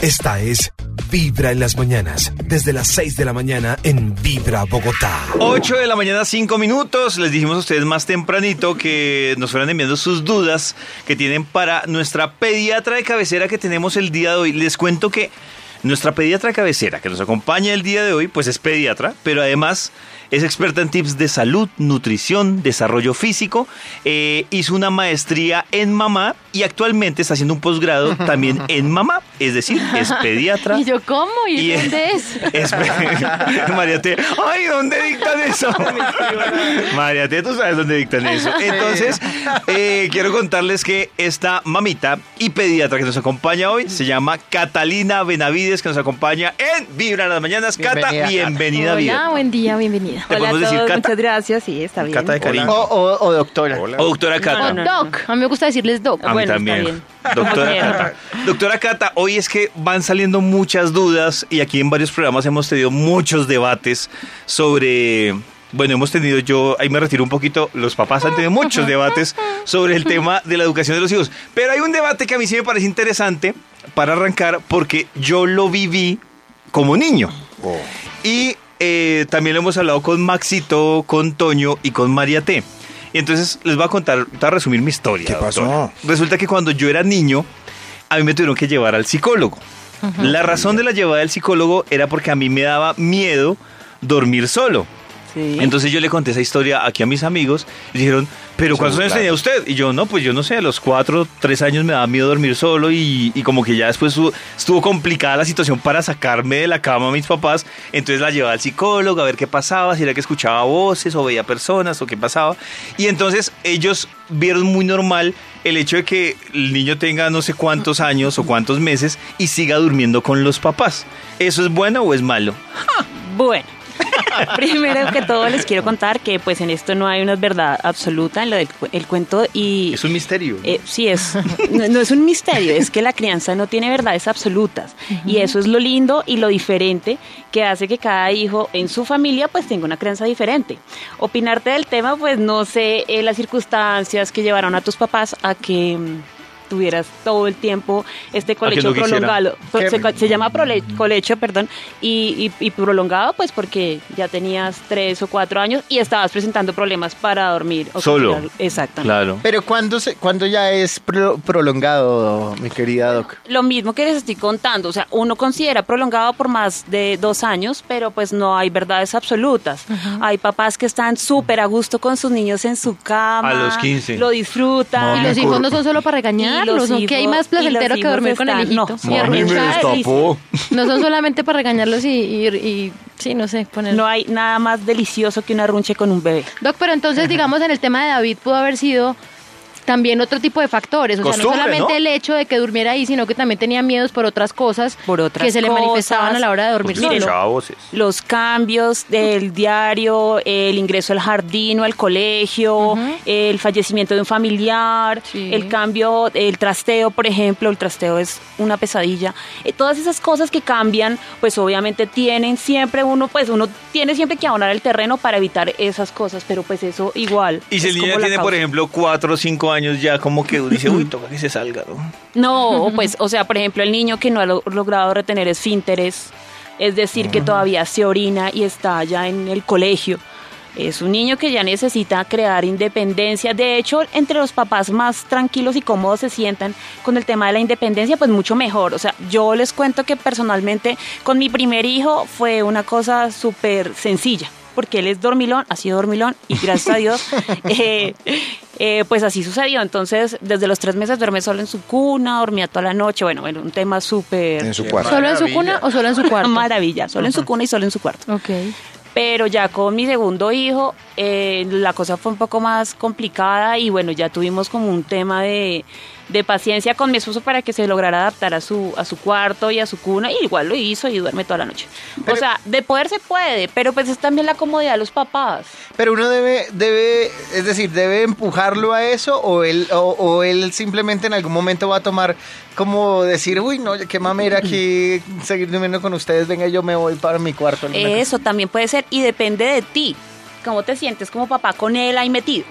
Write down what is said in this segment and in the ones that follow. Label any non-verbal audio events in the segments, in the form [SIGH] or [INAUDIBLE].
Esta es Vibra en las mañanas, desde las 6 de la mañana en Vibra Bogotá. 8 de la mañana, 5 minutos. Les dijimos a ustedes más tempranito que nos fueran enviando sus dudas que tienen para nuestra pediatra de cabecera que tenemos el día de hoy. Les cuento que nuestra pediatra cabecera que nos acompaña el día de hoy, pues es pediatra, pero además es experta en tips de salud, nutrición, desarrollo físico. Eh, hizo una maestría en mamá y actualmente está haciendo un posgrado [LAUGHS] también en mamá. Es decir, es pediatra. [LAUGHS] ¿Y yo cómo? ¿Y, Y- dónde es? Es- [LAUGHS] María T. Ay, ¿dónde dictan eso? María T, tú sabes dónde dictan eso. Entonces, eh, quiero contarles que esta mamita y pediatra que nos acompaña hoy se llama Catalina Benavides, que nos acompaña en Vibra en las Mañanas. Cata, Bienvenida, Cata. bienvenida, Hola, bien. buen día, bienvenida. ¿Te Hola a podemos decir todos, Cata? muchas gracias, sí, está bien. Cata de cariño. O, o- o doctora. O doctora Cata. Doc, a mí me gusta decirles Doc. A mí Bueno, está también. bien. Doctora. Cata. Doctora Cata, hoy es que van saliendo muchas dudas y aquí en varios programas hemos tenido muchos debates sobre... Bueno, hemos tenido yo, ahí me retiro un poquito, los papás han tenido muchos debates sobre el tema de la educación de los hijos. Pero hay un debate que a mí sí me parece interesante para arrancar porque yo lo viví como niño. Y eh, también lo hemos hablado con Maxito, con Toño y con María T. Y entonces les voy a contar, voy a resumir mi historia. ¿Qué pasó? doctora. Resulta que cuando yo era niño, a mí me tuvieron que llevar al psicólogo. La razón de la llevada al psicólogo era porque a mí me daba miedo dormir solo. Sí. Entonces yo le conté esa historia aquí a mis amigos y dijeron, pero ¿cuántos años tenía usted? Y yo, no, pues yo no sé, a los cuatro, tres años me daba miedo dormir solo y, y como que ya después estuvo, estuvo complicada la situación para sacarme de la cama a mis papás. Entonces la llevaba al psicólogo a ver qué pasaba, si era que escuchaba voces o veía personas o qué pasaba. Y entonces ellos vieron muy normal el hecho de que el niño tenga no sé cuántos años o cuántos meses y siga durmiendo con los papás. ¿Eso es bueno o es malo? Bueno, [LAUGHS] primero que todo les quiero contar que pues en esto no hay una verdad absoluta en lo del cu- el cuento y... Es un misterio. Eh, sí, es, no, no es un misterio, es que la crianza no tiene verdades absolutas y eso es lo lindo y lo diferente que hace que cada hijo en su familia pues tenga una crianza diferente. Opinarte del tema pues no sé eh, las circunstancias que llevaron a tus papás a que mm, tuvieras todo el tiempo este colecho no prolongado. Se, co- se llama prole- colecho, perdón, y, y- y prolongado pues porque ya tenías tres o cuatro años y estabas presentando problemas para dormir. o Solo. Exactamente. Claro. Pero ¿cuándo, se, cuándo ya es pro- prolongado, mi querida Doc? Lo mismo que les estoy contando, o sea, uno considera prolongado por más de dos años, pero pues no hay verdades absolutas. Hay papás que están súper a gusto con sus niños en su cama. A los 15. Lo disfrutan. Y los hijos no son solo para regañarlos, hay más placentero que dormir con el hijito. no, Y a mí me arrunchar. destapó. No son solamente para regañarlos y, y, y- sí, no sé, poner... No hay nada más delicioso que una runche con un bebé. Doc, pero entonces, digamos, en el tema de David pudo haber sido también otro tipo de factores. O sea, no solamente ¿no? el hecho de que durmiera ahí, sino que también tenía miedos por otras cosas Por otras que se le manifestaban a la hora de dormir solo. voces. Los cambios del diario, el ingreso al jardín o al colegio, el fallecimiento de un familiar, Sí. el cambio, el trasteo, por ejemplo, el trasteo es una pesadilla. Eh, todas esas cosas que cambian, pues obviamente tienen siempre uno, pues uno tiene siempre que abonar el terreno para evitar esas cosas, pero pues eso igual. Y si el niño tiene, por ejemplo, cuatro o cinco años ya, como que dice, uy, [CLEARS THROAT] toca que se salga, ¿no? No, [LAUGHS] pues, o sea, por ejemplo, el niño que no ha lo- logrado retener esfínteres, es decir, que todavía se orina y está ya en el colegio. Es un niño que ya necesita crear independencia. De hecho, entre los papás más tranquilos y cómodos se sientan con el tema de la independencia, pues mucho mejor. O sea, yo les cuento que personalmente con mi primer hijo fue una cosa súper sencilla porque él es dormilón, ha sido dormilón y gracias a Dios, [LAUGHS] eh, eh, pues así sucedió. Entonces, desde los tres meses duerme solo en su cuna, dormía toda la noche. Bueno, bueno, un tema súper... En su cuarto. ¿Solo en su cuna o solo en su cuarto? [LAUGHS] Maravilla, solo en su cuna y solo en su cuarto. Ok. Pero ya con mi segundo hijo, eh, la cosa fue un poco más complicada y bueno, ya tuvimos como un tema de, de paciencia con mi esposo para que se lograra adaptar a su, a su cuarto y a su cuna. Y igual lo hizo y duerme toda la noche. o sea, de poder se puede, pero pues es también la comodidad de los papás. Pero uno debe, debe, es decir, debe empujarlo a eso o él, o, o él simplemente en algún momento va a tomar como decir, uy, no, qué mamera aquí [CLEARS THROAT] seguir durmiendo con ustedes, venga, yo me voy para mi cuarto. Eso también puede ser y depende de ti. ¿Cómo te sientes como papá con él ahí metido?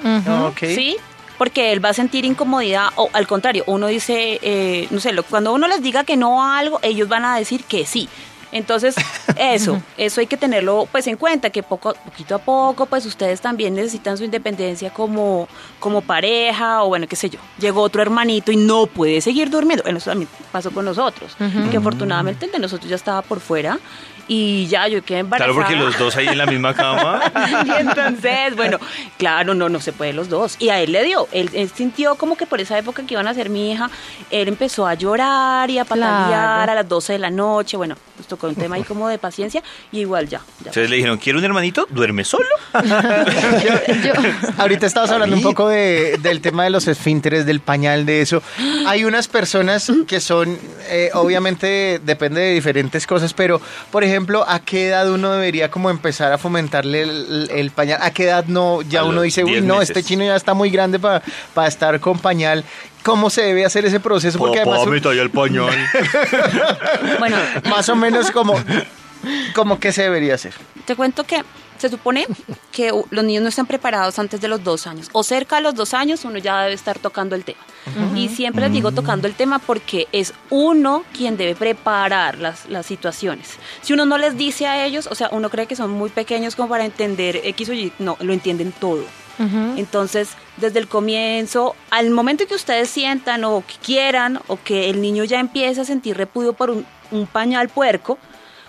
Ok. ¿Sí? porque él va a sentir incomodidad o al contrario, uno dice, eh, no sé, lo- cuando uno les diga que no a algo, ellos van a decir que sí. Entonces, eso, eso hay que tenerlo pues en cuenta, que poco, poquito a poco, pues ustedes también necesitan su independencia como, como pareja, o bueno, qué sé yo. Llegó otro hermanito y no puede seguir durmiendo. Bueno, eso también pasó con nosotros, que afortunadamente el de nosotros ya estaba por fuera y ya yo quedé embarazada. Claro, porque los dos ahí en la misma cama. [LAUGHS] y entonces, bueno, claro, no, no se puede los dos. Y a él le dio, él, él sintió como que por esa época que iban a ser mi hija, él empezó a llorar y a patalear Claro. a las 12 de la noche. Bueno, nos tocó un tema ahí como de paciencia y igual ya. ya. Entonces le dijeron, ¿quiere un hermanito? ¿Duerme solo? [LAUGHS] Yo- Ahorita estabas hablando un poco de- del tema de los esfínteres, del pañal, de eso. Hay unas personas que son, eh, obviamente depende de diferentes cosas, pero por ejemplo, ¿a qué edad uno debería como empezar a fomentarle el, el pañal? ¿A qué edad no ya A uno dice, uy, 10 no, meses. este chino ya está muy grande para estar con pañal? ¿Cómo se debe hacer ese proceso? Porque además talla el pañal. [LAUGHS] Bueno, más o menos como, como que se debería hacer. te cuento que se supone que los niños no están preparados antes de los dos años. O cerca de los dos años uno ya debe estar tocando el tema. Y siempre les digo tocando el tema porque es uno quien debe preparar las, las situaciones. Si uno no les dice a ellos, o sea, uno cree que son muy pequeños como para entender X o Y, no, lo entienden todo. Entonces, desde el comienzo, al momento que ustedes sientan o que quieran, o que el niño ya empiece a sentir repudio por un, un pañal puerco,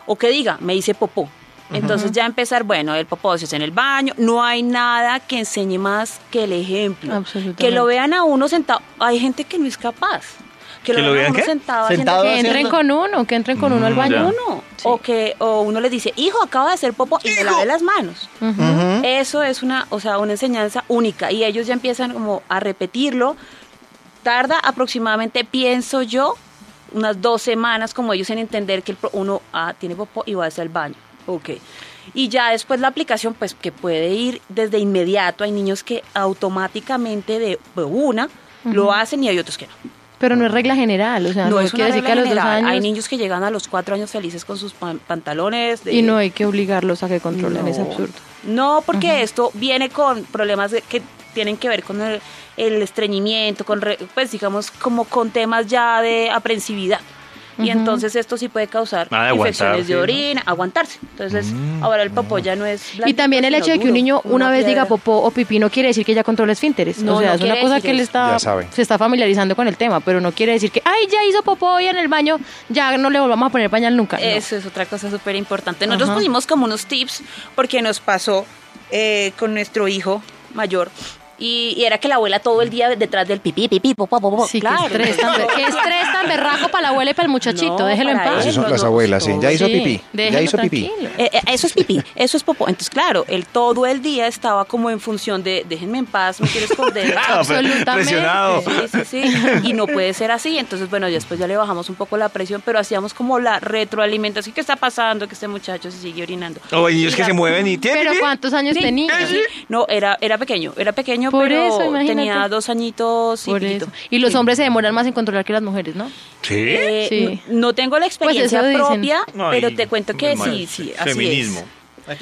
o que diga, me hice popó. Entonces ya empezar, bueno, el popó se hace en el baño, no hay nada que enseñe más que el ejemplo. Absolutamente. Que lo vean a uno sentado, hay gente que no es capaz. Que ¿Que lo vean a uno sentado, haciendo Sentado que entren haciendo- con uno, que entren con uno al Mm, baño. O que o uno les dice, hijo, acaba de hacer popó y me lave las manos. Eso es una, o sea, una enseñanza única y ellos ya empiezan como a repetirlo. Tarda aproximadamente, pienso yo, unas dos semanas como ellos en entender que el pro- uno ah, tiene popó y va hacia el baño. Ok. Y ya después la aplicación, pues que puede ir desde inmediato. Hay niños que automáticamente de de una lo hacen y hay otros que no. Pero no es regla general, o sea, no, no es una quiere decir que a los dos años Hay niños que llegan a los cuatro años felices con sus pan- pantalones. de- y no hay que obligarlos a que controlen, es No. absurdo. No, porque esto viene con problemas que tienen que ver con el, el estreñimiento, con re- pues digamos como con temas ya de aprensividad. Y entonces esto sí puede causar Ah, de infecciones de ¿no? orina, aguantarse. Entonces, ahora el popó ya no es Y también el hecho de que un niño una vez diga popó o pipí no quiere decir que ya controla esfínteres. No, o sea, no es una cosa que él está, se está familiarizando con el tema, pero no quiere decir que, ay, ya hizo popó hoy en el baño, ya no le volvamos a poner pañal nunca. No. Eso es otra cosa súper importante. Nosotros pusimos como unos tips porque nos pasó eh, con nuestro hijo mayor. Y, y era que la abuela todo el día detrás del pipí, pipí, popó, popó. Sí, claro. qué estrés tan, qué estrés tan berraco para la abuela y para el muchachito, No, déjelo en paz. Así son las abuelas, sí. Ya hizo Sí, pipí. Ya hizo pipí. tranquilo. Eh, eh, eso es pipí, eso es popó. Entonces, claro, él todo el día estaba como en función de déjenme en paz, me quiero esconder. [LAUGHS] Ah, Absolutamente. Presionado. Sí, sí, sí. Y no puede ser así. Entonces, bueno, después ya le bajamos un poco la presión, pero hacíamos como la retroalimentación. ¿Qué está pasando? Que este muchacho se sigue orinando. O Y que la- se mueven y tienen. Pero ¿cuántos años tenía? No, era, era pequeño, era pequeño, Por pero eso, imagínate. tenía dos añitos y Por eso. Y los Sí. hombres se demoran más en controlar que las mujeres, ¿no? Sí. Eh, Sí. No tengo la experiencia eso dicen. propia, pero te cuento que mal. sí, sí, así Feminismo. es.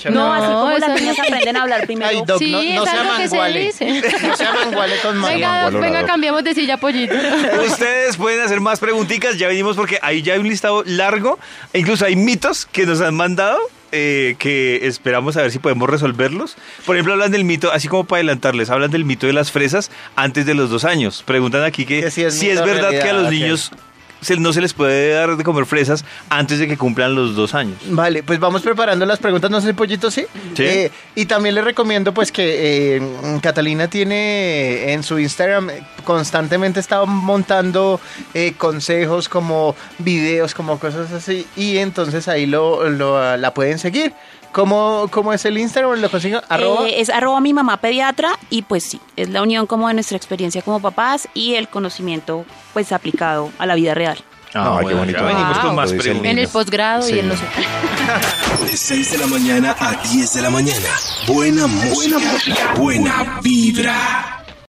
No, No, así como las niñas aprenden a hablar primero. Ay, Doc, sí, no, no es algo que se dice. [LAUGHS] No sea manguale con Mario. Venga, cambiamos de silla, pollito. [LAUGHS] Ustedes pueden hacer más preguntitas, ya venimos porque ahí ya hay un listado largo, e incluso hay mitos que nos han mandado eh, que esperamos a ver si podemos resolverlos. Por ejemplo, hablan del mito, así como para adelantarles, hablan del mito de las fresas antes de los dos años. Preguntan aquí que, Que si es si verdad que a los niños se- no se les puede dar de comer fresas antes de que cumplan los dos años. Vale, pues vamos preparando las preguntas, no sé, Pollito, ¿sí? Sí. Eh, y también les recomiendo, pues, que eh, Catalina tiene en su Instagram eh, constantemente está montando eh, consejos como videos, como cosas así, y entonces ahí lo, lo, la pueden seguir. ¿Cómo, ¿Cómo es el Instagram? ¿Lo consigo? Arroba. Eh, es arroba mi mamá pediatra y pues sí, es la unión como de nuestra experiencia como papás y el conocimiento pues aplicado a la vida real. Ah, qué bonito. venimos con Wow. más preguntas. En el posgrado y Sí. en no sé. [LAUGHS] De 6 de la mañana a 10 de la mañana. Buena música. Buena vibra.